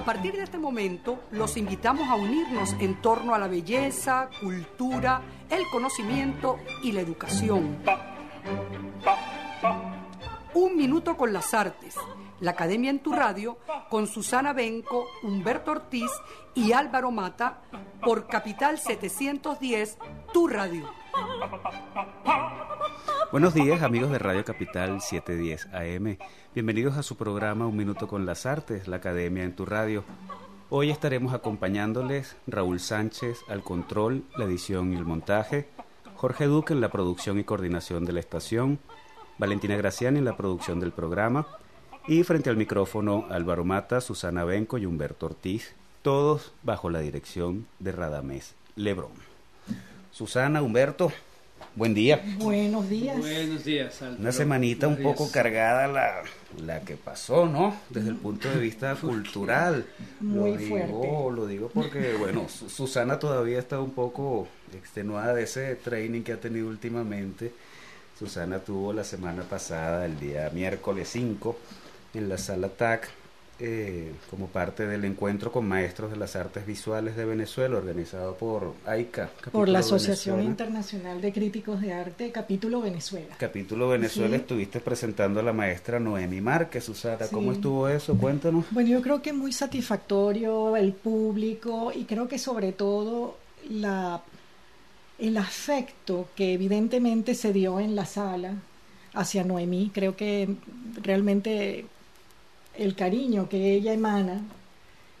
A partir de este momento, los invitamos a unirnos en torno a la belleza, cultura, el conocimiento y la educación. Un minuto con las artes. La Academia en tu Radio con Susana Benco, Humberto Ortiz y Álvaro Mata por Capital 710, tu radio. Buenos días amigos de Radio Capital 710 AM. Bienvenidos a su programa Un Minuto con las Artes, la Academia en tu Radio. Hoy estaremos acompañándoles Raúl Sánchez al control, la edición y el montaje, Jorge Duque en la producción y coordinación de la estación, Valentina Graciani en la producción del programa y frente al micrófono Álvaro Mata, Susana Benco y Humberto Ortiz, todos bajo la dirección de Radamés Lebrón. Susana, Humberto, Buen día. Buenos días. Buenos días. Una semanita un poco cargada la, la que pasó, ¿no? Desde el punto de vista cultural. Muy lo digo, fuerte. Lo digo porque, bueno, Su- Susana todavía está un poco extenuada de ese training que ha tenido últimamente. Susana tuvo la semana pasada, el día miércoles 5, en la sala TAC, eh, como parte del encuentro con maestros de las artes visuales de Venezuela, organizado por AICA. Por la Asociación Venezuela. Internacional de Críticos de Arte, capítulo Venezuela. Capítulo Venezuela, Sí. estuviste presentando a la maestra Noemi Márquez, Susana. ¿Cómo estuvo eso? Cuéntanos. Bueno, yo creo que muy satisfactorio el público y creo que sobre todo la, el afecto que evidentemente se dio en la sala hacia Noemí. Creo que realmente el cariño que ella emana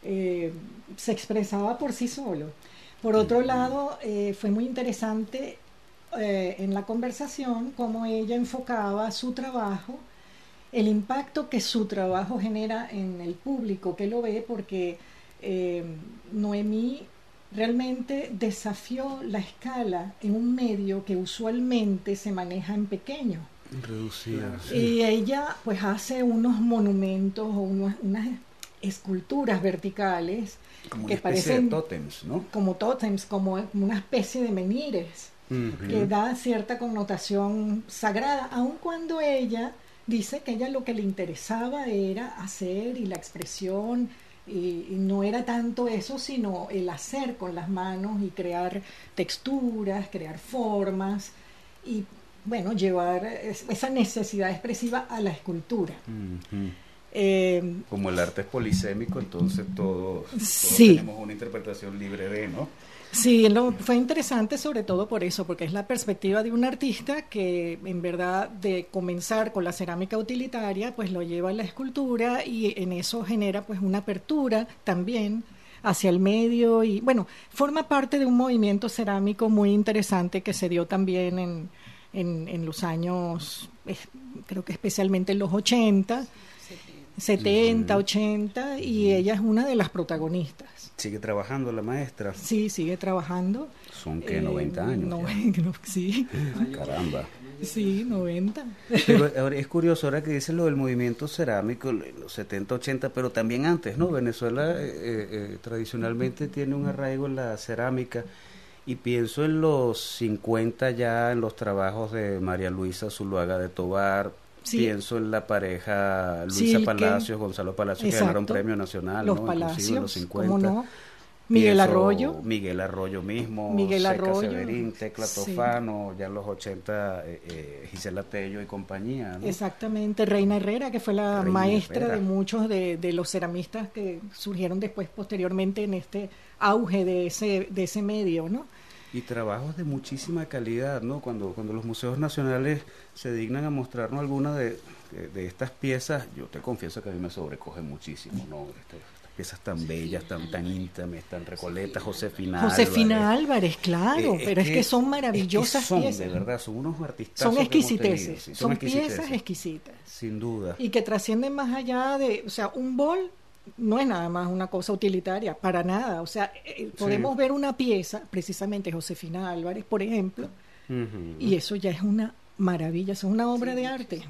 eh, se expresaba por sí solo. Por otro lado, eh, fue muy interesante eh, en la conversación cómo ella enfocaba su trabajo, el impacto que su trabajo genera en el público que lo ve, porque Noemí realmente desafió la escala en un medio que usualmente se maneja en pequeño. Reducida. Y ella pues hace unos monumentos o unos- unas esculturas verticales Como que una parecen de tótems, ¿no? como tótems, como una especie de menires, que da cierta connotación sagrada, aun cuando ella dice que ella lo que le interesaba era hacer y la expresión, y, y no era tanto eso, sino el hacer con las manos y crear texturas, crear formas y bueno, llevar es- esa necesidad expresiva a la escultura. Eh, Como el arte es polisémico, entonces todos, todos Sí. tenemos una interpretación libre de, ¿no? Sí, lo- fue interesante sobre todo por eso, porque es la perspectiva de un artista que en verdad de comenzar con la cerámica utilitaria, pues lo lleva a la escultura y en eso genera pues una apertura también hacia el medio y bueno, forma parte de un movimiento cerámico muy interesante que se dio también en, en, en los años, eh, creo que especialmente en los 80, 70, 80 y ella es una de las protagonistas. Sigue trabajando la maestra. Sí, sigue trabajando. Son que Eh, 90 años. no, ya. creo que sí, Caramba. sí, 90. Pero ahora es curioso ahora que dice lo del movimiento cerámico los 70, 80, pero también antes, ¿no? Venezuela eh, eh, tradicionalmente tiene un arraigo en la cerámica y pienso en los 50 ya en los trabajos de María Luisa Zuluaga de Tobar. Sí. Pienso en la pareja Luisa Silke. Palacios, Gonzalo Palacios, que ganaron premio nacional, Los ¿no? Inclusive en Palacios, los 50. ¿cómo no? Miguel Pienso Arroyo. Miguel Arroyo mismo, Miguel Seca Arroyo, Severín, Tecla sí. Tofano, ya en los 80 eh, eh, Gisela Tello y compañía, ¿no? Exactamente, Reina Herrera, que fue la Reina maestra Herrera. de muchos de, de los ceramistas que surgieron después, posteriormente, en este auge de ese, de ese medio, ¿no? Y trabajos de muchísima calidad, ¿no? Cuando, cuando los museos nacionales se dignan a mostrarnos alguna de, de, de estas piezas, yo te confieso que a mí me sobrecoge muchísimo, ¿no? Estas, estas piezas tan bellas, tan, tan íntimas, tan recoletas, Josefina Josefina Álvarez. Álvarez, claro, Eh, pero es que son maravillosas es que son, piezas. de verdad, son unos artistas. son exquisiteces, exquisiteces, son piezas exquisitas. Sin duda. y que trascienden más allá de, o sea, un bol no es nada más una cosa utilitaria, para nada. O sea, eh, podemos ver una pieza, precisamente Josefina Álvarez, por ejemplo, y eso ya es una maravilla, eso es una obra de arte.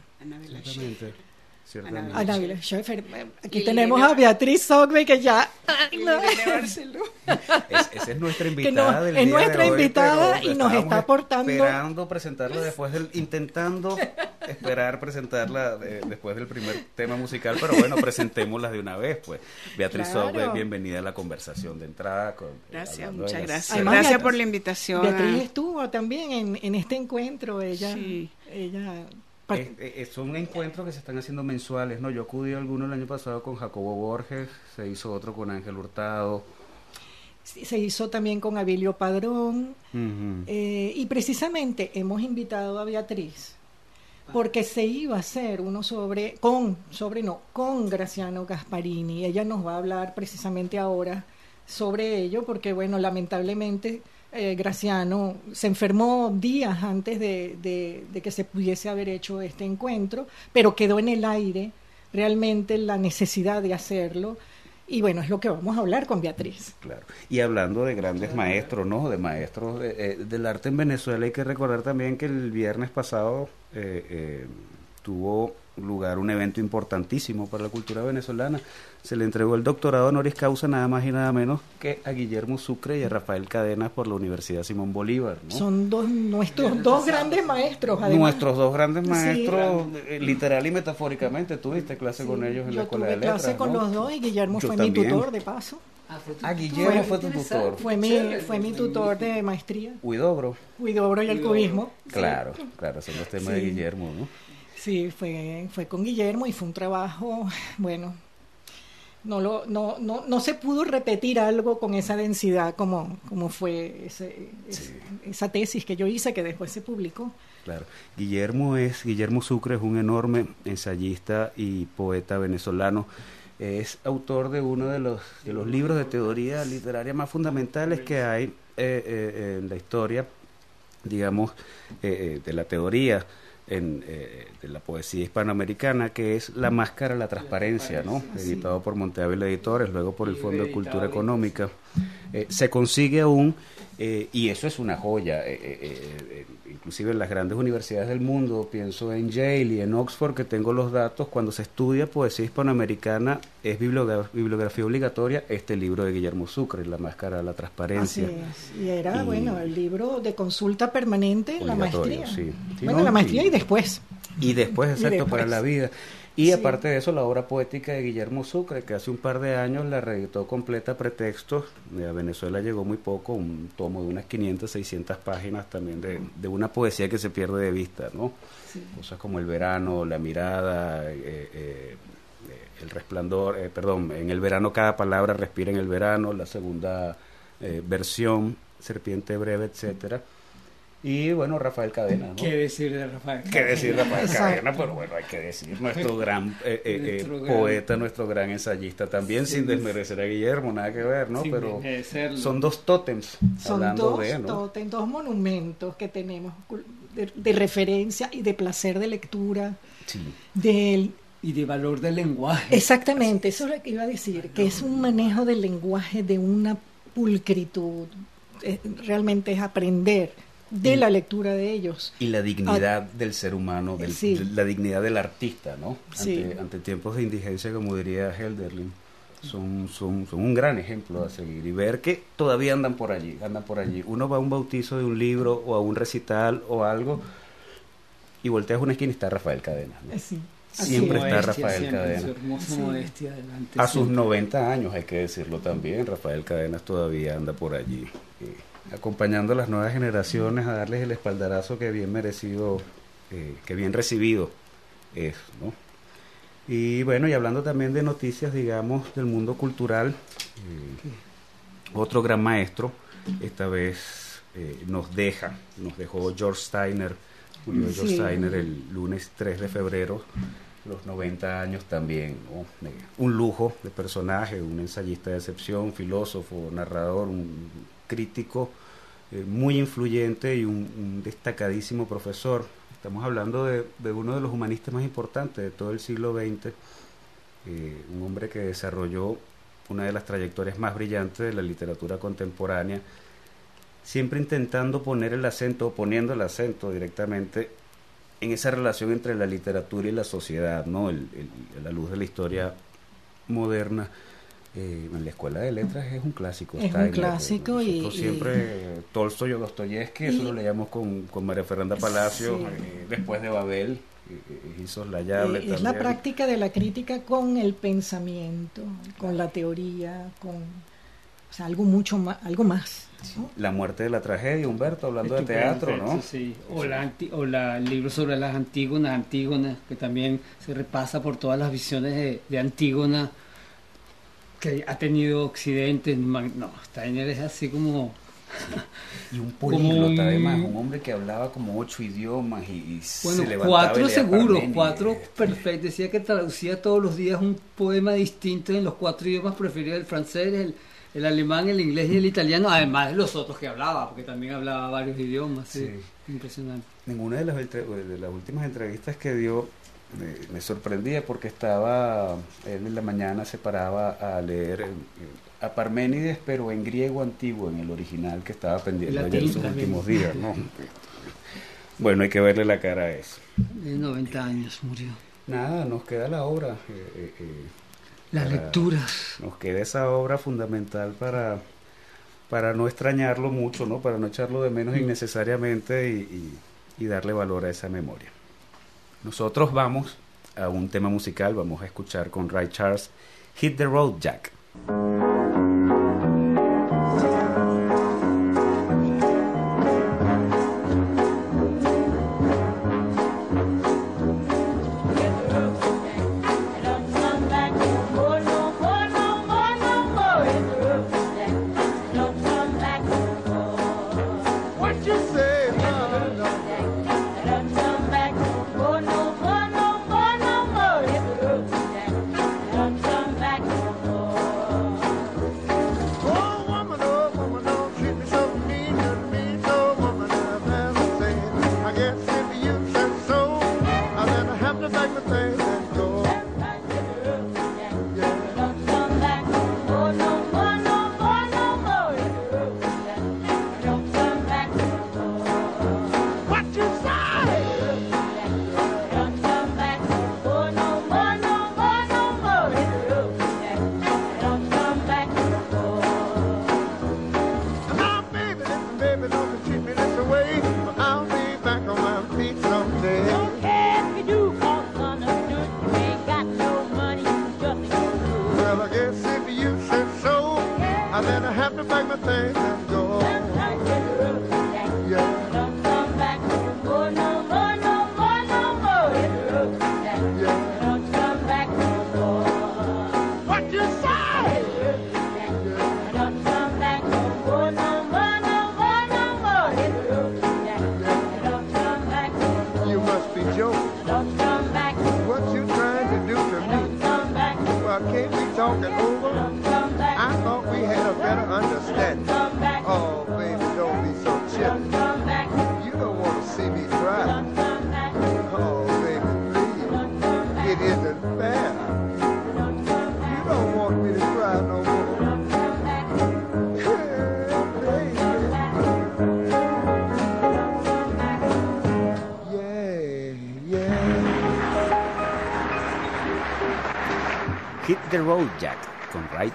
Ana Vila eh, aquí tenemos a Beatriz Sogbe que ya... ay, no. Barceló. esa es nuestra invitada del Es día nuestra de hoy, invitada y nos está aportando. Esperando presentarla después del. Intentando esperar presentarla eh, después del primer tema musical, pero bueno, presentémosla de una vez, pues. Beatriz Claro. Sobe, bienvenida a la conversación de entrada. Con, Gracias, hablando de muchas gracias. Además, gracias por la invitación. Beatriz estuvo también en, en este encuentro. Ella, Sí. ella par- Eh, eh, son encuentros que se están haciendo mensuales, ¿no? Yo acudí a alguno el año pasado con Jacobo Borges, se hizo otro con Ángel Hurtado. se hizo también con Abilio Padrón. Eh, y precisamente hemos invitado a Beatriz porque se iba a hacer uno sobre, con, sobre no, con Graciano Gasparini. Ella nos va a hablar precisamente ahora sobre ello porque, bueno, lamentablemente eh, Graciano se enfermó días antes de, que se pudiese haber hecho este encuentro, pero quedó en el aire realmente la necesidad de hacerlo. Y bueno, es lo que vamos a hablar con Beatriz. Claro. Y hablando de grandes maestros, ¿no? De maestros de- eh, del arte en Venezuela, hay que recordar también que el viernes pasado eh, eh, tuvo lugar un evento importantísimo para la cultura venezolana. Se le entregó el doctorado honoris causa nada más y nada menos que a Guillermo Sucre y a Rafael Cadenas por la Universidad Simón Bolívar, ¿no? Son dos nuestros dos grandes maestros, además. Nuestros dos grandes Sí. maestros, eh, literal y metafóricamente, tuviste clase con ellos en Yo la Escuela de Letras, clase con ¿no? los dos y Guillermo Yo fue también. mi tutor de paso. Ah, Guillermo fue tu tutor. Fue mi, fue mi tutor de maestría, Huidobro. Huidobro y el cubismo. Claro, claro, son los temas de Sí. Guillermo, ¿no? Sí, fue, fue con Guillermo y fue un trabajo, bueno, no, lo, no, no, no se pudo repetir algo con esa densidad como, como fue ese- esa tesis que yo hice que después se publicó. Claro. Guillermo es, Guillermo Sucre es un enorme ensayista y poeta venezolano. Es autor de uno de los, de los libros de teoría literaria más fundamentales que hay eh, eh, en la historia, digamos, eh, eh, de la teoría en, eh, de la poesía hispanoamericana, que es La Máscara, la Transparencia, ¿no? Editado por Monteávila Editores, luego por el Fondo de Cultura Económica. Eh, se consigue aún, eh, y eso es una joya, eh, eh, eh, eh, inclusive en las grandes universidades del mundo, pienso en Yale y en Oxford, que tengo los datos, cuando se estudia poesía hispanoamericana, es bibliogra- bibliografía obligatoria este libro de Guillermo Sucre, La Máscara, la Transparencia. Así es. Y era, Y- bueno, el libro de consulta permanente en la maestría. sí. Sí, bueno, no, la maestría y- y después. Y después, Y exacto, después. para la vida. Y Sí. aparte de eso, la obra poética de Guillermo Sucre, que hace un par de años la reeditó completa a pretextos. Eh, A Venezuela llegó muy poco, un tomo de unas 500, 600 páginas también de, de una poesía que se pierde de vista, ¿no? Cosas como el verano, la mirada, eh, eh, el resplandor, eh, perdón, en el verano cada palabra respira en el verano, la segunda versión, serpiente breve, etcétera. Y bueno, Rafael Cadena, ¿no? ¿Qué decir de Rafael? ¿Qué decir Rafael Exacto. Cadena? Pero bueno, hay que decir, nuestro gran eh, eh, eh, gran- poeta, nuestro gran ensayista también, Sí. sin desmerecer a Guillermo, nada que ver, ¿no? Sin Pero son dos tótems, Son hablando dos, de, ¿no? totem, dos monumentos que tenemos de referencia y de placer de lectura. Sí. Del, Y de valor del lenguaje. exactamente, eso es lo que iba a decir, que es un manejo del lenguaje de una pulcritud. Eh, realmente es aprender de la lectura de ellos. Y la dignidad del ser humano, del- Sí. de- la dignidad del artista, ¿no? Sí. Ante, ante tiempos de indigencia, como diría Helderlin, son, son, son un gran ejemplo a seguir y ver que todavía andan por allí, andan por allí. Uno va a un bautizo de un libro o a un recital o algo y volteas una esquina y está Rafael Cadena. ¿no? Eh, sí, Siempre así está es. Modestia, Rafael siempre, Cadena. Su Sí. modestia delante A sus siempre. 90 años, hay que decirlo también, Rafael Cadenas todavía anda por allí, eh, acompañando a las nuevas generaciones a darles el espaldarazo que bien merecido, eh, que bien recibido es, ¿no? Y bueno, y hablando también de noticias, digamos, del mundo cultural, eh, otro gran maestro, esta vez eh, nos deja, nos dejó George Steiner, murió George Sí. Steiner el lunes 3 de febrero, los 90 años también, ¿no? Un lujo de personaje, un ensayista de excepción, filósofo, narrador, un crítico eh, muy influyente y un, destacadísimo profesor. Estamos hablando de, de uno de los humanistas más importantes de todo el siglo XX, eh, un hombre que desarrolló una de las trayectorias más brillantes de la literatura contemporánea, siempre intentando poner el acento, o poniendo el acento directamente en esa relación entre la literatura y la sociedad, ¿no? El- el- a la luz de la historia moderna, Eh, en la escuela de letras es un clásico. Es está un en la- clásico y- siempre Tolstoy o Dostoyevsky, eso lo leíamos con, con María Fernanda Palacio, Sí. eh, después de Babel, eh, eh, insoslayable Eh, es la práctica de la crítica con el pensamiento, con la teoría, con o sea, algo mucho más, algo más. ¿no? La muerte de la tragedia, Humberto, hablando de teatro, ¿no? sí. O, la anti- o la, el libro sobre las Antígonas, Antígonas, que también se repasa por todas las visiones de, de Antígona que ha tenido Occidente. man- No, Steiner es así como... Y un políglota, además, un hombre que hablaba como ocho idiomas y, y Bueno, se levantaba cuatro seguros, cuatro perfectos. Decía que traducía todos los días un poema distinto en los cuatro idiomas preferidos, el francés, el, el alemán, el inglés y el italiano, además de los otros que hablaba, porque también hablaba varios idiomas. sí. Sí. Impresionante. Ninguna de las, de las últimas entrevistas que dio eh, me sorprendía porque estaba, él en la mañana se paraba a leer a Parménides, pero en griego antiguo, en el original que estaba pendiente en sus también. últimos días, ¿no? Bueno, hay que verle la cara a eso. De 90 años murió. Nada, nos queda la obra. eh, eh, eh, Las Para- lecturas. nos queda esa obra fundamental para, para no extrañarlo mucho, ¿no? Para no echarlo de menos innecesariamente y, y- y darle valor a esa memoria. Nosotros vamos a un tema musical, vamos a escuchar con Ray Charles Hit the Road Jack. birthday.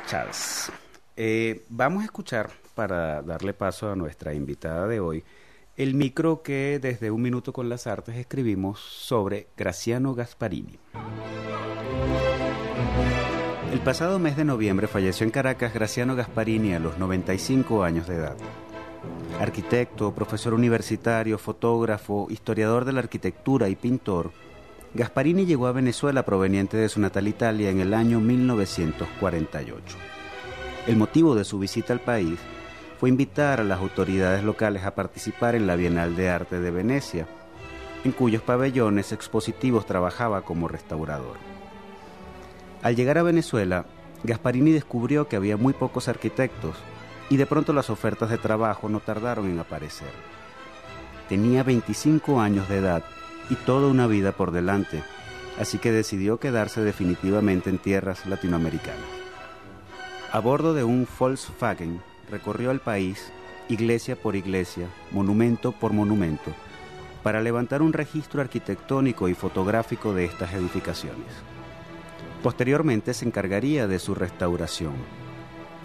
Charles. Eh, vamos a escuchar, para darle paso a nuestra invitada de hoy, el micro que desde Un Minuto con las Artes escribimos sobre Graciano Gasparini. El pasado mes de noviembre falleció en Caracas Graciano Gasparini a los 95 años de edad. Arquitecto, profesor universitario, fotógrafo, historiador de la arquitectura y pintor, Gasparini llegó a Venezuela proveniente de su natal Italia en el año 1948. El motivo de su visita al país fue invitar a las autoridades locales a participar en la Bienal de Arte de Venecia, en cuyos pabellones expositivos trabajaba como restaurador. Al llegar a Venezuela, Gasparini descubrió que había muy pocos arquitectos y de pronto las ofertas de trabajo no tardaron en aparecer. Tenía 25 años de edad y toda una vida por delante, así que decidió quedarse definitivamente en tierras latinoamericanas. A bordo de un Volkswagen recorrió el país, iglesia por iglesia, monumento por monumento, para levantar un registro arquitectónico y fotográfico de estas edificaciones. Posteriormente se encargaría de su restauración.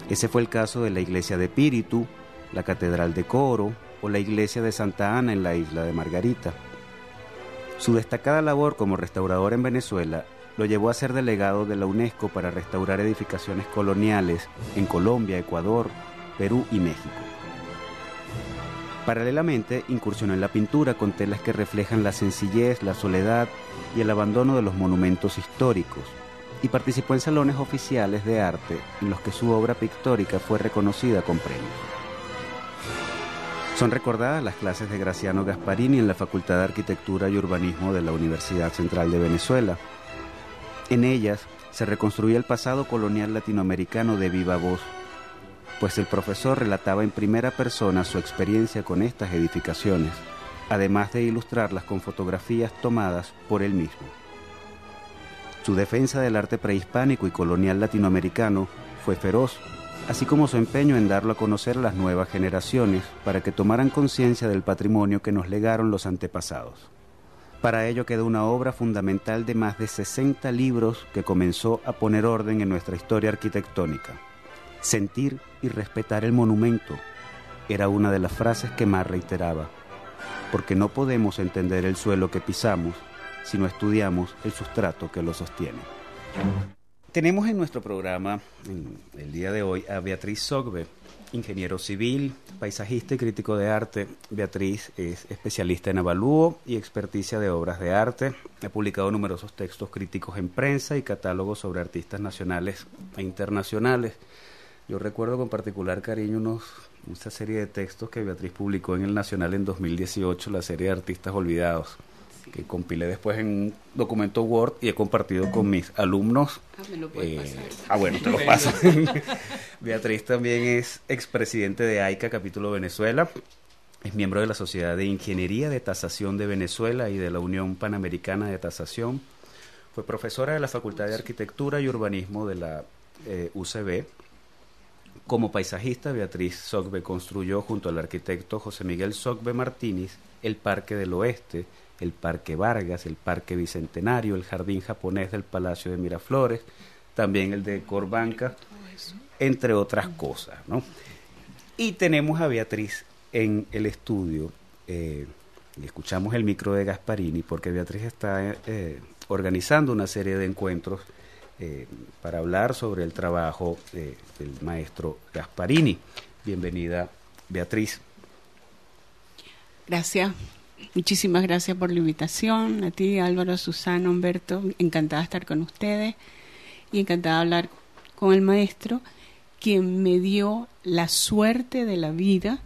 Ese fue el caso de la iglesia de Píritu, la Catedral de Coro o la iglesia de Santa Ana en la isla de Margarita. Su destacada labor como restaurador en Venezuela lo llevó a ser delegado de la UNESCO para restaurar edificaciones coloniales en Colombia, Ecuador, Perú y México. Paralelamente, incursionó en la pintura con telas que reflejan la sencillez, la soledad y el abandono de los monumentos históricos, y participó en salones oficiales de arte en los que su obra pictórica fue reconocida con premios. Son recordadas las clases de Graciano Gasparini en la Facultad de Arquitectura y Urbanismo de la Universidad Central de Venezuela. En ellas se reconstruía el pasado colonial latinoamericano de viva voz, pues el profesor relataba en primera persona su experiencia con estas edificaciones, además de ilustrarlas con fotografías tomadas por él mismo. Su defensa del arte prehispánico y colonial latinoamericano fue feroz, así como su empeño en darlo a conocer a las nuevas generaciones para que tomaran conciencia del patrimonio que nos legaron los antepasados. Para ello quedó una obra fundamental de más de 60 libros que comenzó a poner orden en nuestra historia arquitectónica. Sentir y respetar el monumento era una de las frases que más reiteraba, porque no podemos entender el suelo que pisamos si no estudiamos el sustrato que lo sostiene. Tenemos en nuestro programa el día de hoy a Beatriz Sogbe, ingeniero civil, paisajista y crítico de arte. Beatriz es especialista en avalúo y experticia de obras de arte. Ha publicado numerosos textos críticos en prensa y catálogos sobre artistas nacionales e internacionales. Yo recuerdo con particular cariño unos, una serie de textos que Beatriz publicó en el Nacional en 2018, la serie de Artistas Olvidados, que compilé después en un documento Word y he compartido con mis alumnos. Ah, me lo puedes Eh, pasar. ah, bueno, te lo paso. Beatriz también es expresidente de AICA Capítulo Venezuela. Es miembro de la Sociedad de Ingeniería de Tasación de Venezuela y de la Unión Panamericana de Tasación. Fue profesora de la Facultad de Arquitectura y Urbanismo de la eh, UCB. Como paisajista, Beatriz Sogbe construyó junto al arquitecto José Miguel Sogbe Martínez el Parque del Oeste, el Parque Vargas, el Parque Bicentenario, el Jardín Japonés del Palacio de Miraflores, también el de Corbanca, entre otras cosas. ¿no? Y tenemos a Beatriz en el estudio, eh, y escuchamos el micro de Gasparini, porque Beatriz está eh, organizando una serie de encuentros eh, para hablar sobre el trabajo eh, del maestro Gasparini. Bienvenida, Beatriz. Gracias. Muchísimas gracias por la invitación. A ti, Álvaro, Susana, Humberto. Encantada de estar con ustedes y encantada de hablar con el maestro, quien me dio la suerte de la vida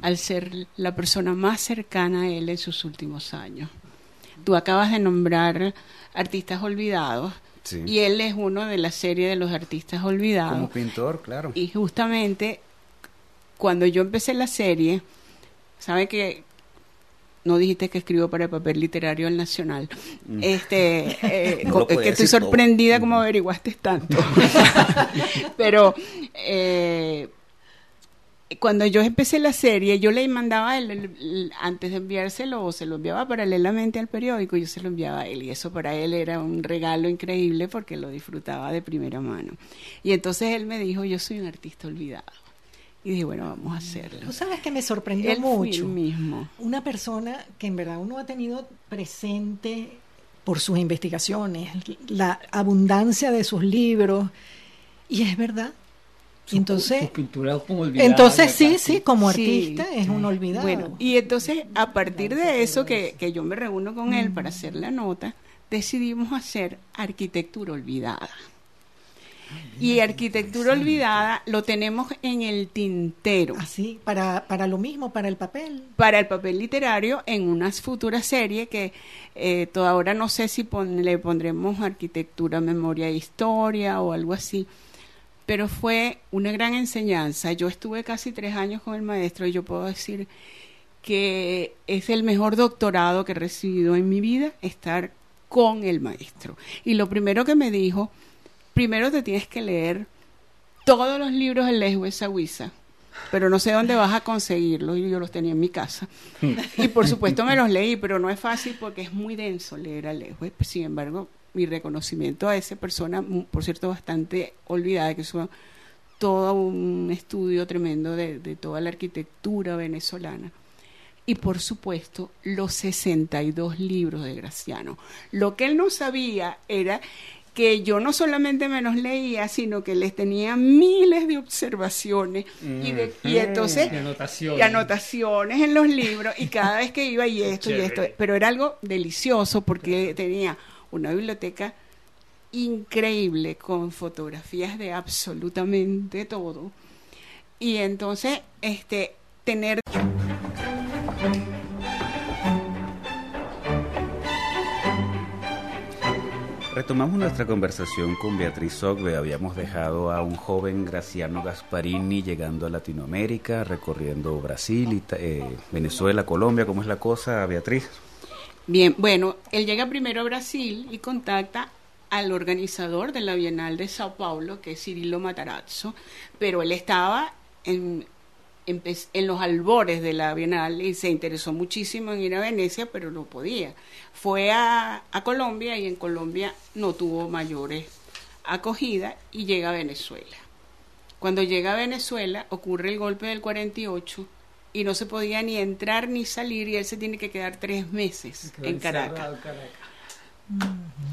al ser la persona más cercana a él en sus últimos años. Tú acabas de nombrar artistas olvidados Sí. y él es uno de la serie de los artistas olvidados. Como pintor, claro. Y justamente cuando yo empecé la serie, ¿sabe que no dijiste que escribo para el papel literario del Nacional? Este, eh, Mm. No lo podía que estoy todo. sorprendida Mm. como averiguaste tanto. Pero eh, cuando yo empecé la serie, yo le mandaba a él, el- el- antes de enviárselo, o se lo enviaba paralelamente al periódico, yo se lo enviaba a él. Y eso para él era un regalo increíble porque lo disfrutaba de primera mano. Y entonces él me dijo, yo soy un artista olvidado. Y dije, bueno, vamos a hacerlo. Tú sabes que me sorprendió Él mucho. el mismo. Una persona que en verdad uno ha tenido presente por sus investigaciones, la abundancia de sus libros, y es verdad. Su- Entonces, sus pinturas como olvidadas, entonces sí, sí, como Sí. artista es un olvidado. Bueno, y entonces a partir de eso que, que yo me reúno con él para hacer la nota, decidimos hacer arquitectura olvidada. Y arquitectura olvidada lo tenemos en el tintero Así, para, para lo mismo, para el papel. para el papel literario en una futura serie que eh, toda ahora no sé si pon- le pondremos arquitectura, memoria e historia o algo así. Pero fue una gran enseñanza. Yo estuve casi tres años con el maestro y yo puedo decir que es el mejor doctorado que he recibido en mi vida estar con el maestro. Y lo primero que me dijo, primero te tienes que leer todos los libros de Lejue Sahuiza, pero no sé dónde vas a conseguirlos y yo los tenía en mi casa. Y por supuesto me los leí, pero no es fácil porque es muy denso leer a Lejue. Sin embargo, mi reconocimiento a esa persona, por cierto, bastante olvidada, que hizo todo un estudio tremendo de, de toda la arquitectura venezolana y por supuesto los 62 libros de Graciano. Lo que él no sabía era que yo no solamente me los leía, sino que les tenía miles de observaciones y, de, y entonces anotaciones. anotaciones en los libros y cada vez que iba y esto y esto, pero era algo delicioso porque tenía una biblioteca increíble con fotografías de absolutamente todo. Y entonces este tener Retomamos nuestra conversación con Beatriz Ogbe. Habíamos dejado a un joven Graciano Gasparini llegando a Latinoamérica, recorriendo Brasil, eh, Venezuela, Colombia. ¿Cómo es la cosa, Beatriz? Bien, bueno, él llega primero a Brasil y contacta al organizador de la Bienal de Sao Paulo, que es Cirilo Matarazzo, pero él estaba en, en, los albores de la Bienal y se interesó muchísimo en ir a Venecia, pero no podía. Fue a, a Colombia y en Colombia no tuvo mayores acogida y llega a Venezuela. Cuando llega a Venezuela ocurre el golpe del 48 y no se podía ni entrar ni salir y él se tiene que quedar tres meses en Caracas.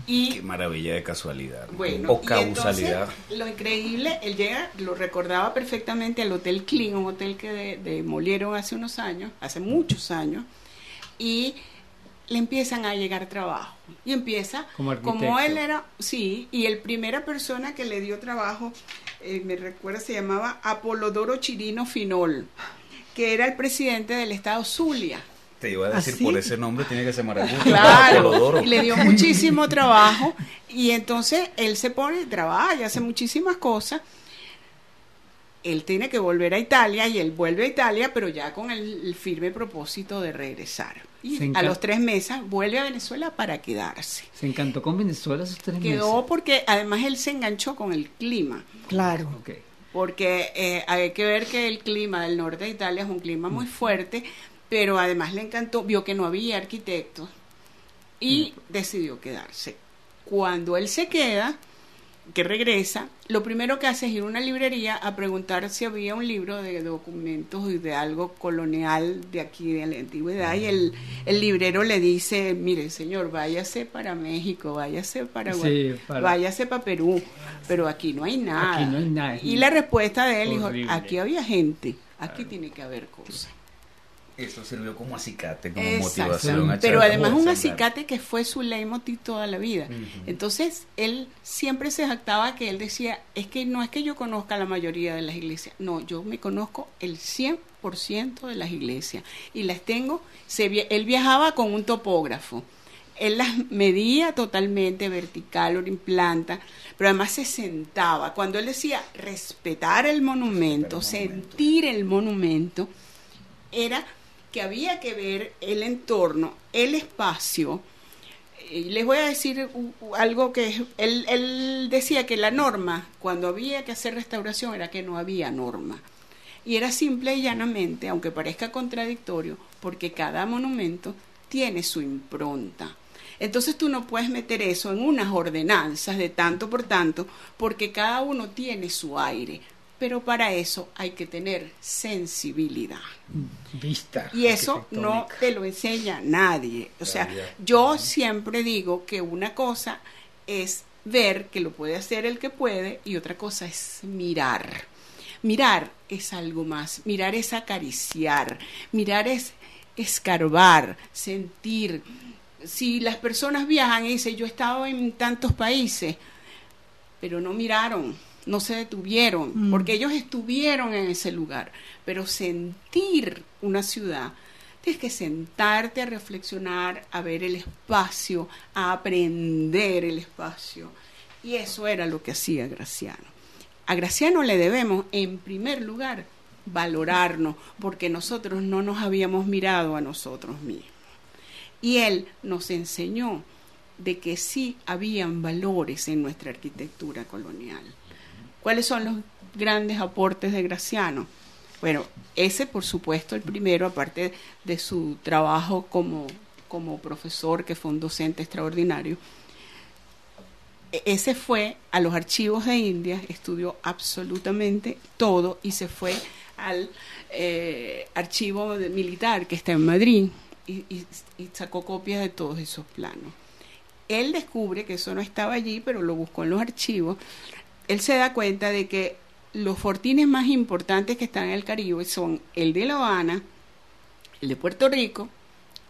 Y, Qué maravilla de casualidad. Bueno, o causalidad. lo increíble, él llega, lo recordaba perfectamente al Hotel Clean, un hotel que demolieron hace unos años, hace muchos años, y le empiezan a llegar trabajo. Y empieza, como, él era, sí, y el primera persona que le dio trabajo, eh, me recuerda, se llamaba Apolodoro Chirino Finol, que era el presidente del estado Zulia. Te iba a decir, por ese nombre tiene que ser maravilloso. Claro, y le dio muchísimo trabajo. Y entonces él se pone, trabaja y hace muchísimas cosas. Él tiene que volver a Italia y él vuelve a Italia, pero ya con el, firme propósito de regresar. Y a los tres meses vuelve a Venezuela para quedarse. ¿Se encantó con Venezuela esos tres meses? Quedó porque además él se enganchó con el clima. Claro. Porque eh, hay que ver que el clima del norte de Italia es un clima muy fuerte, pero además le encantó, vio que no había arquitectos y mm. decidió quedarse. Cuando él se queda, que regresa, lo primero que hace es ir a una librería a preguntar si había un libro de documentos y de algo colonial de aquí de la antigüedad y el, el librero le dice, mire señor, váyase para México, váyase para, váyase para Perú, pero aquí no hay nada. Aquí no hay nada. Y la respuesta de él dijo, aquí había gente, aquí tiene que haber cosas. Eso sirvió como acicate, como motivación. Pero además un acicate que fue su leitmotiv toda la vida. Entonces, él siempre se jactaba que él decía, es que no es que yo conozca la mayoría de las iglesias, no, yo me conozco el 100% de las iglesias. Y las tengo, se, él viajaba con un topógrafo. Él las medía totalmente vertical o en planta, pero además se sentaba. Cuando él decía respetar el monumento, sentir el monumento, era que había que ver el entorno, el espacio. les voy a decir algo que él, él decía que la norma, cuando había que hacer restauración, era que no había norma. Y era simple y llanamente, aunque parezca contradictorio, porque cada monumento tiene su impronta. Entonces tú no puedes meter eso en unas ordenanzas de tanto por tanto, porque cada uno tiene su aire pero para eso hay que tener sensibilidad. Vista. Y eso no te lo enseña nadie. O sea, yo siempre digo que una cosa es ver que lo puede hacer el que puede y otra cosa es mirar. Mirar es algo más, mirar es acariciar, mirar es escarbar, sentir. Si las personas viajan y dicen, yo he estado en tantos países, pero no miraron, no se detuvieron, mm. porque ellos estuvieron en ese lugar, pero sentir una ciudad, tienes que sentarte a reflexionar, a ver el espacio, a aprender el espacio. Y eso era lo que hacía Graciano. A Graciano le debemos, en primer lugar, valorarnos, porque nosotros no nos habíamos mirado a nosotros mismos. Y él nos enseñó de que sí habían valores en nuestra arquitectura colonial ¿Cuáles son los grandes aportes de Graciano? Bueno, ese por supuesto el primero, aparte de su trabajo como, como profesor, que fue un docente extraordinario, e- ese fue a los archivos de India, estudió absolutamente todo y se fue al eh, archivo militar que está en Madrid y- y sacó copias de todos esos planos. Él descubre que eso no estaba allí, pero lo buscó en los archivos. Él se da cuenta de que los fortines más importantes que están en el Caribe son el de La Habana, el de Puerto Rico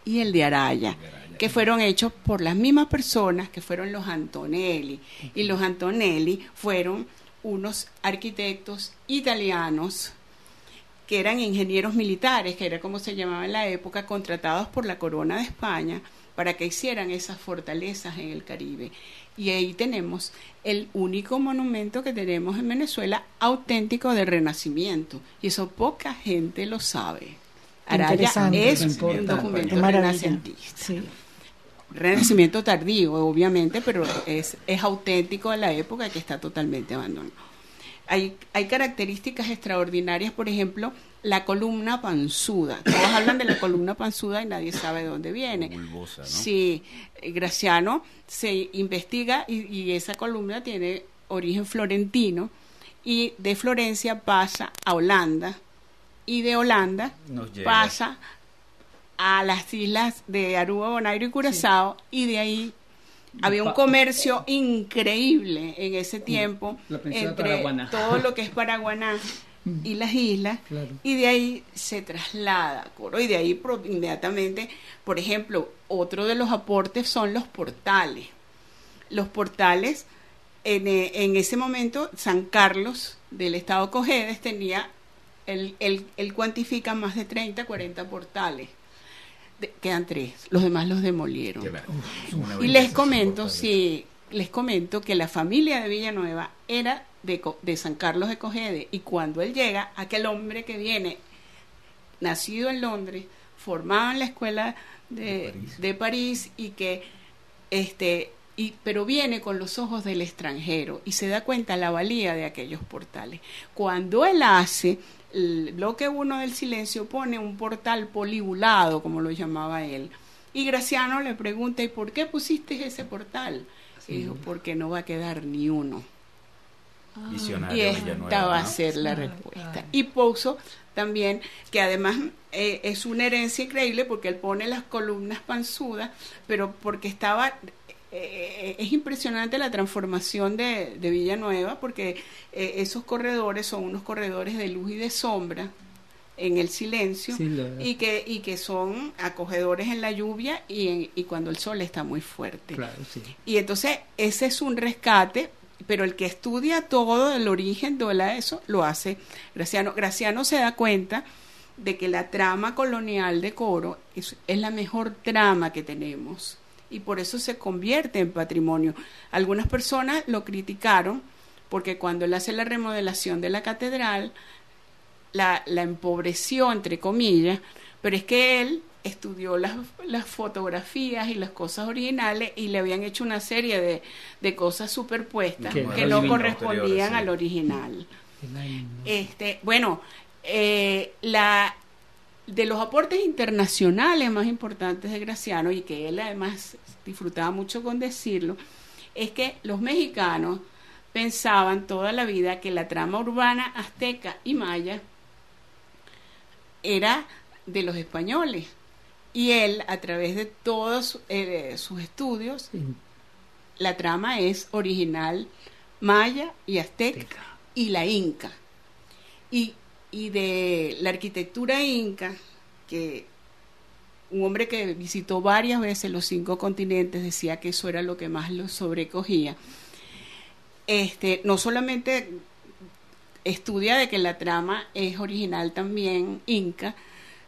y el de Araya, que fueron hechos por las mismas personas que fueron los Antonelli. Y los Antonelli fueron unos arquitectos italianos que eran ingenieros militares, que era como se llamaba en la época, contratados por la corona de España para que hicieran esas fortalezas en el Caribe. Y ahí tenemos el único monumento que tenemos en Venezuela auténtico de renacimiento. Y eso poca gente lo sabe. Araya Interesante. es un documento renacentista. Sí. Renacimiento tardío, obviamente, pero es, es auténtico de la época que está totalmente abandonado. Hay, hay características extraordinarias, por ejemplo, la columna panzuda. Todos hablan de la columna panzuda y nadie sabe de dónde viene. Bulbosa, ¿no? Sí, eh, Graciano se investiga y, y esa columna tiene origen florentino y de Florencia pasa a Holanda y de Holanda Nos llega. pasa a las islas de Aruba, Bonaire y Curazao y de ahí había un comercio increíble en ese tiempo La península de entre todo lo que es Paraguaná y las islas Claro. y de ahí se traslada a Coro y de ahí pro- inmediatamente, por ejemplo, otro de los aportes son los portales. Los portales, en, eh, en ese momento, San Carlos del estado Cojedes tenía, él, él- él cuantifica más de 30, 40 portales. De- quedan tres, los demás los demolieron. Y les comento, sí, les comento que la familia de Villanueva era de, de San Carlos de Cogede y cuando él llega, aquel hombre que viene, nacido en Londres, formado en la escuela de, De París. de París y que, este, y, pero viene con los ojos del extranjero y se da cuenta la valía de aquellos portales. Cuando él hace el bloque 1 del silencio, pone un portal polibulado, como lo llamaba él. Y Graciano le pregunta, ¿y por qué pusiste ese portal? Y dijo, porque no va a quedar ni uno. Visionario Y Villanueva, esta va a ¿no? ser la respuesta. Y puso también, que además eh, es una herencia increíble porque él pone las columnas panzudas, pero porque estaba... eh, es impresionante la transformación de, de Villanueva porque eh, esos corredores son unos corredores de luz y de sombra en el silencio Sí, y que y que son acogedores en la lluvia y, en- y cuando el sol está muy fuerte. Claro, sí. Y entonces ese es un rescate, pero el que estudia todo el origen de la eso lo hace Graciano. Graciano se da cuenta de que la trama colonial de Coro es, es la mejor trama que tenemos y por eso se convierte en patrimonio. Algunas personas lo criticaron porque cuando él hace la remodelación de la catedral, la, la empobreció, entre comillas, pero es que él estudió las, las fotografías y las cosas originales y le habían hecho una serie de, de cosas superpuestas Que que, no correspondían sí. al original. Este, bueno, eh, la de los aportes internacionales más importantes de Graciano y que él además disfrutaba mucho con decirlo, es que los mexicanos pensaban toda la vida que la trama urbana azteca y maya era de los españoles. Y él, a través de todos eh, sus estudios, Sí. la trama es original maya y azteca Azteca. y la inca. Y, y de la arquitectura inca, que un hombre que visitó varias veces los cinco continentes decía que eso era lo que más lo sobrecogía. Este, no solamente estudia de que la trama es original también inca,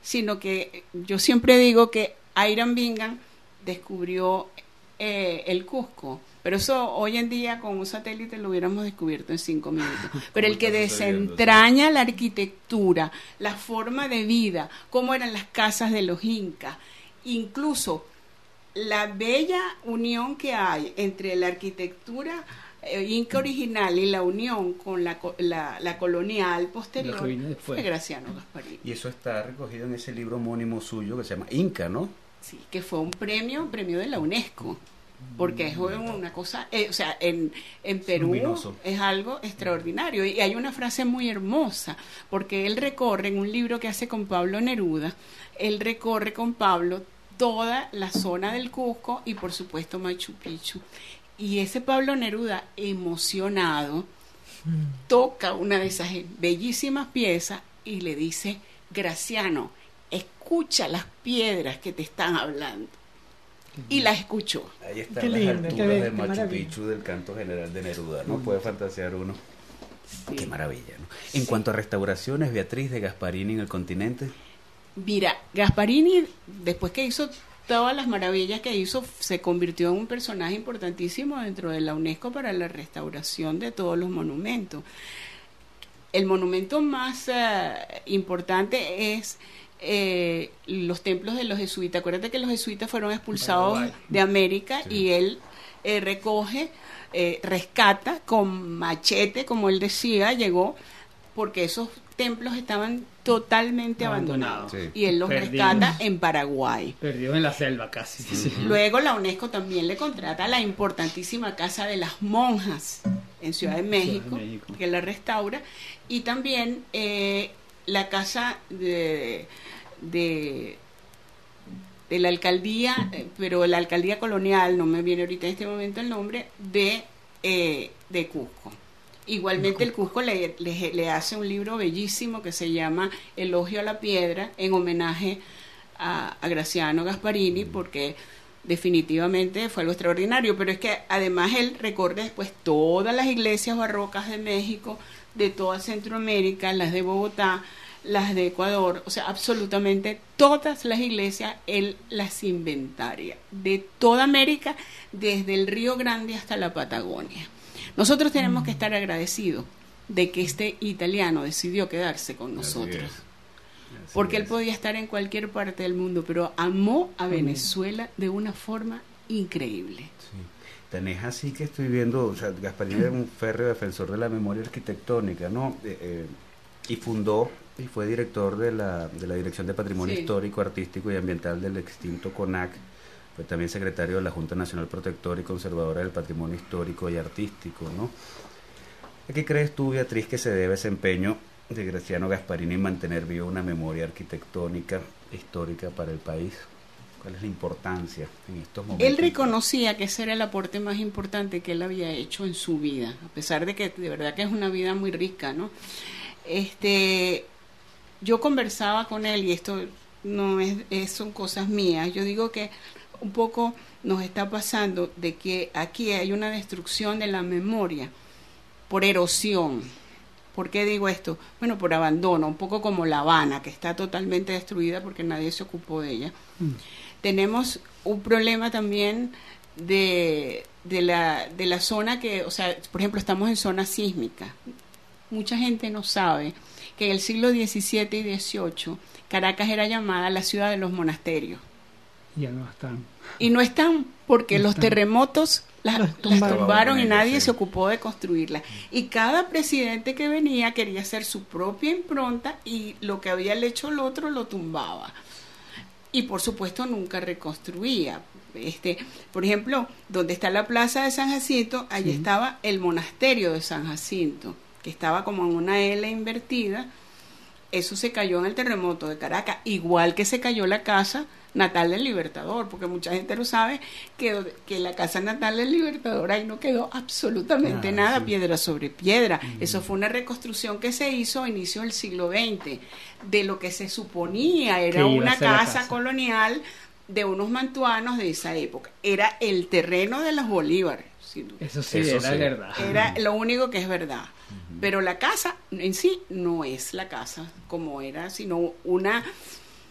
sino que yo siempre digo que Iron Bingham descubrió eh, el Cusco, pero eso hoy en día con un satélite lo hubiéramos descubierto en cinco minutos. Pero el que desentraña la arquitectura, la forma de vida, cómo eran las casas de los incas, incluso la bella unión que hay entre la arquitectura inca original y la unión con la, co- la, la colonial posterior fue Graciano Gasparini. Y eso está recogido en ese libro homónimo suyo que se llama Inca, ¿no? Sí, que fue un premio, un premio de la UNESCO. porque es una cosa, eh, o sea, en, en Perú Luminoso. es algo extraordinario. Y hay una frase muy hermosa, porque él recorre en un libro que hace con Pablo Neruda, él recorre con Pablo toda la zona del Cusco y por supuesto Machu Picchu. Y ese Pablo Neruda, emocionado, toca una de esas bellísimas piezas y le dice, Graciano, escucha las piedras que te están hablando. Y la escuchó. Ahí están Qué las lindo, alturas de qué Machu maravilla. Picchu del canto general de Neruda, ¿no? Puede fantasear uno. Sí. Qué maravilla, ¿no? En cuanto a restauraciones, Beatriz de Gasparini en el continente, Mira, Gasparini, después que hizo todas las maravillas que hizo, se convirtió en un personaje importantísimo dentro de la UNESCO para la restauración de todos los monumentos. El monumento más eh, importante es eh, los templos de los jesuitas. Acuérdate que los jesuitas fueron expulsados de América Sí. y él eh, recoge, eh, rescata con machete, como él decía, llegó porque esos templos estaban totalmente abandonados, Abandonados. Sí. y él los Perdidos. rescata en Paraguay. Perdido en la selva casi. sí. Luego la UNESCO también le contrata la importantísima Casa de las Monjas en Ciudad de México, México. que la restaura, y también eh, la Casa de, de, de la Alcaldía, eh, pero la Alcaldía Colonial, no me viene ahorita en este momento el nombre, de, eh, de Cusco. Igualmente el Cusco le, le- le hace un libro bellísimo que se llama Elogio a la Piedra en homenaje a, a Graciano Gasparini porque definitivamente fue algo extraordinario, pero es que además él recorre después todas las iglesias barrocas de México, de toda Centroamérica, las de Bogotá, las de Ecuador, o sea, absolutamente todas las iglesias él las inventaria, de toda América, desde el Río Grande hasta la Patagonia. Nosotros tenemos que estar agradecidos de que este italiano decidió quedarse con nosotros. Porque él podía estar en cualquier parte del mundo, pero amó a Venezuela de una forma increíble. Sí. Tan es así que estoy viendo, o sea, Gasparini era un férreo defensor de la memoria arquitectónica, ¿no? Eh, eh, y fundó y fue director de la, de la Dirección de Patrimonio Sí. Histórico, Artístico y Ambiental del extinto CONAC. Fue también secretario de la Junta Nacional Protectora y Conservadora del Patrimonio Histórico y Artístico, ¿no? ¿A qué crees tú, Beatriz, que se debe ese empeño de Graciano Gasparini en mantener viva una memoria arquitectónica histórica para el país? ¿Cuál es la importancia en estos momentos? Él reconocía que ese era el aporte más importante que él había hecho en su vida, a pesar de que de verdad que es una vida muy rica, ¿no? Este, yo conversaba con él y esto no es- son cosas mías. Yo digo que un poco nos está pasando de que aquí hay una destrucción de la memoria por erosión. ¿Por qué digo esto? Bueno, por abandono, un poco como La Habana, que está totalmente destruida porque nadie se ocupó de ella. Tenemos un problema también de, de, la, de la zona que, o sea, por ejemplo, estamos en zona sísmica. Mucha gente no sabe que en el siglo XVII y XVIII Caracas era llamada la ciudad de los monasterios. Ya no están. Y no están porque No los están. terremotos las, Los las tumbaron. tumbaron y nadie Sí. se ocupó de construirlas. Y cada presidente que venía quería hacer su propia impronta y lo que había hecho el otro lo tumbaba. Y por supuesto nunca reconstruía. Este, por ejemplo, donde está la plaza de San Jacinto, allí estaba el monasterio de San Jacinto, que estaba como en una L invertida. Eso se cayó en el terremoto de Caracas, igual que se cayó la casa natal del Libertador, porque mucha gente no sabe que, que la casa natal del Libertador ahí no quedó absolutamente Ah, nada, sí. piedra sobre piedra. Eso fue una reconstrucción que se hizo a inicio del siglo XX, de lo que se suponía era una casa, casa. colonial de unos mantuanos de esa época. Era el terreno de los Bolívares. sin duda. Eso sí, Eso era sí. verdad. Era lo único que es verdad. Pero la casa en sí no es la casa como era, sino una...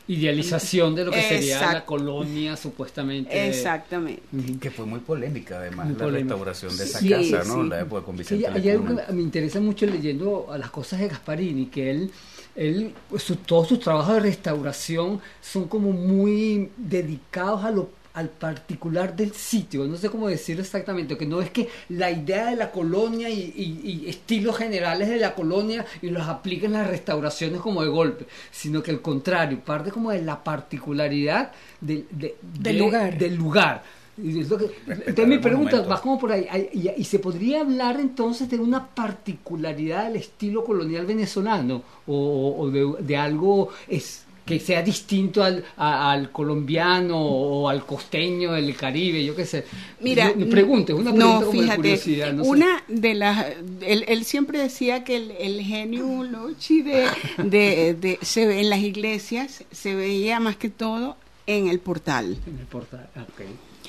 Idealización de lo que sería la colonia supuestamente. Exactamente. Que fue muy polémica, además, Muy la polémica. restauración de esa Sí, casa, ¿no? sí. La época con Sí, Vicente hay algo Lecuna. que me interesa mucho leyendo a las cosas de Gasparini, que él, él su- todos sus trabajos de restauración son como muy dedicados a lo al particular del sitio, no sé cómo decirlo exactamente, que no es que la idea de la colonia y, y- y estilos generales de la colonia y los aplica en las restauraciones como de golpe, sino que al contrario, parte como de la particularidad del, de- Del de- lugar. del lugar. Y, es lo que- Respetar entonces mi pregunta monumento. va como por ahí. Y, y se podría hablar entonces de una particularidad del estilo colonial venezolano o, o- o de, de algo es, que sea distinto al, a- al colombiano o al costeño del Caribe, yo qué sé. Mira, me es una pregunta no, como de curiosidad. no sé. una de las, él, él siempre decía que el, el genio lochi de, de, de- se ve en las iglesias se veía más que todo en el portal. En el portal, ok.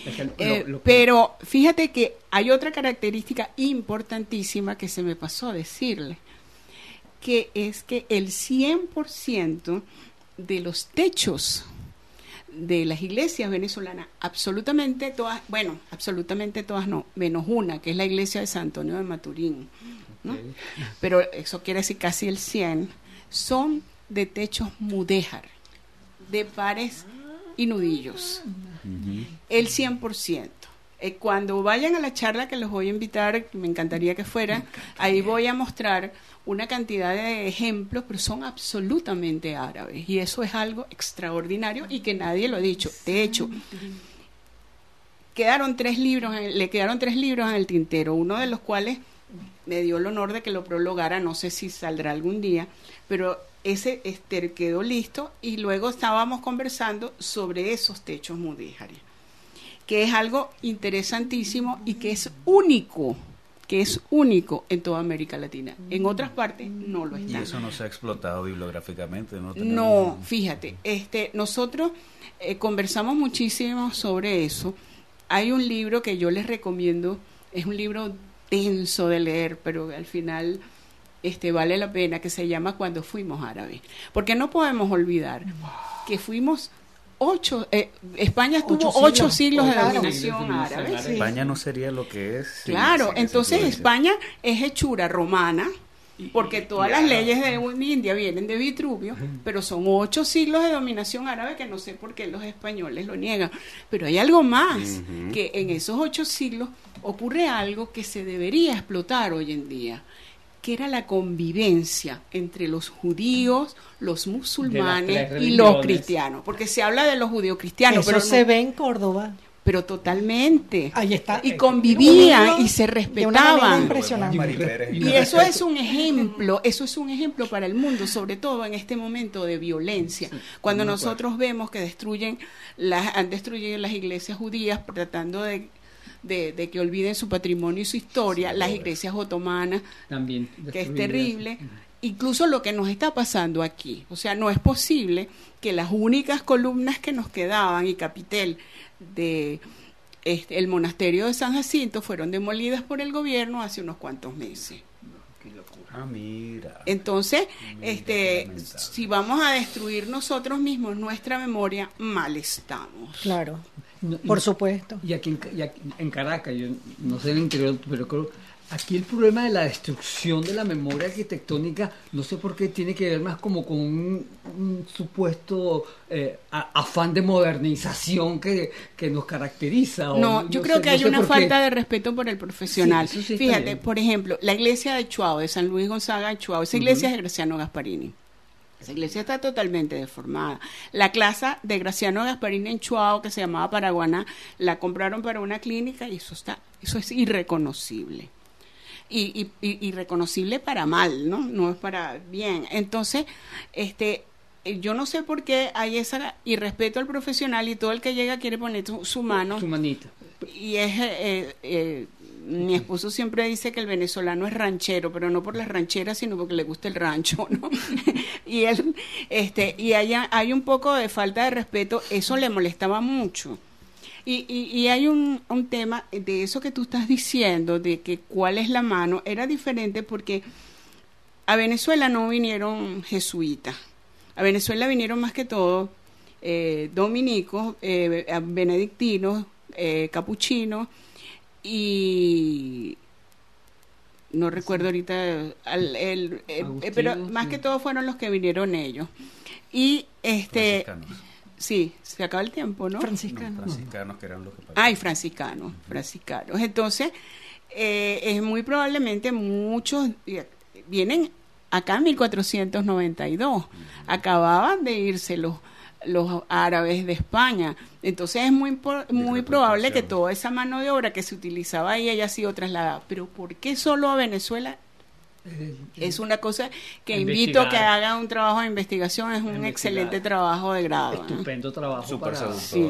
Es que lo- Eh, lo- pero fíjate que hay otra característica importantísima que se me pasó a decirle, que es que el 100% de los techos de las iglesias venezolanas, absolutamente todas, bueno, absolutamente todas no, menos una, que es la iglesia de San Antonio de Maturín, ¿no? pero eso quiere decir casi el 100, son de techos mudéjar, de pares y nudillos el 100%. Eh, cuando vayan a la charla que los voy a invitar, me encantaría que fueran, ahí voy a mostrar una cantidad de ejemplos, pero son absolutamente árabes. Y eso es algo extraordinario y que nadie lo ha dicho. De hecho, quedaron tres libros, en- le quedaron tres libros en el tintero, uno de los cuales me dio el honor de que lo prologara, no sé si saldrá algún día, pero ese este, quedó listo y luego estábamos conversando sobre esos techos mudéjares, que es algo interesantísimo y que es único, que es único en toda América Latina. En otras partes no lo Y está. eso no se ha explotado bibliográficamente, ¿no? No, fíjate, este, nosotros eh, conversamos muchísimo sobre eso. Hay un libro que yo les recomiendo, es un libro denso de leer, pero al final este, vale la pena, que se llama Cuando fuimos árabes. Porque no podemos olvidar que fuimos ocho, eh, España estuvo Ocho ocho siglos, siglos de dominación Sí, de dominación árabe. árabe. España no sería lo que es. Claro, entonces. España es hechura romana, porque todas las leyes de India vienen de Vitruvio, pero son ocho siglos de dominación árabe que no sé por qué los españoles lo niegan. Pero hay algo más, que en esos ocho siglos ocurre algo que se debería explotar hoy en día que era la convivencia entre los judíos, los musulmanes y los cristianos, porque se habla de los judío-cristianos, Eso pero, se no- ve en Córdoba. pero totalmente. Ahí está. Y convivían y se respetaban. impresionante. Y eso es un ejemplo, eso es un ejemplo para el mundo, sobre todo en este momento de violencia. Cuando nosotros vemos que destruyen las, han destruido las iglesias judías tratando de, de, de que olviden su patrimonio y su historia, las iglesias otomanas, También. que es terrible. Incluso lo que nos está pasando aquí. O sea, no es posible que las únicas columnas que nos quedaban y capitel de este, el monasterio de San Jacinto fueron demolidas por el gobierno hace unos cuantos meses. Ah, mira. Entonces, Mira, este, si vamos a destruir nosotros mismos nuestra memoria, mal estamos. Claro, No, y- por supuesto. Y aquí, y aquí en Caracas, yo no sé en el interior, pero creo, aquí el problema de la destrucción de la memoria arquitectónica, no sé por qué tiene que ver más como con un, un supuesto eh, a- afán de modernización que, que nos caracteriza. o No, yo creo sé- que no hay una por qué. falta de respeto por el profesional. Sí, sí Fíjate, bien. por ejemplo, la iglesia de Chuao, de San Luis Gonzaga de Chuao, esa iglesia es de Graciano Gasparini. Esa iglesia está totalmente deformada. La clase de Graciano Gasparini en Chuao, que se llamaba Paraguaná, la compraron para una clínica y eso está, eso es irreconocible. Y, y, y- irreconocible para mal, ¿no? No es para bien. Entonces, este, eh, yo no sé por qué hay esa irrespeto al profesional y todo el que llega quiere poner su, su mano Su manita. y es eh, eh, mi esposo siempre dice que el venezolano es ranchero, pero no por las rancheras, sino porque le gusta el rancho, y él, este, y hay, hay un poco de falta de respeto, eso le molestaba mucho. Y, y, y hay un, un tema de eso que tú estás diciendo, de que cuál es la mano, era diferente porque a Venezuela no vinieron jesuitas, a Venezuela vinieron más que todo eh, dominicos, eh, benedictinos, eh, capuchinos y no recuerdo ahorita al- el, eh, eh, pero más sí. que todo fueron los que vinieron ellos y este Franciscanos. sí se acaba el tiempo no No, Franciscano. franciscanos que eran los que Ay, franciscanos, franciscanos. Entonces, eh, es muy probablemente muchos eh, vienen acá en 1492. Acababan de irse los árabes de España. Entonces es muy, por- muy probable que toda esa mano de obra que se utilizaba ahí haya sido trasladada. Pero ¿por qué solo a Venezuela? Es una cosa que A invito a que hagan un trabajo de investigación, es un excelente trabajo de grado. ¿eh? Estupendo trabajo Súper para. Sí.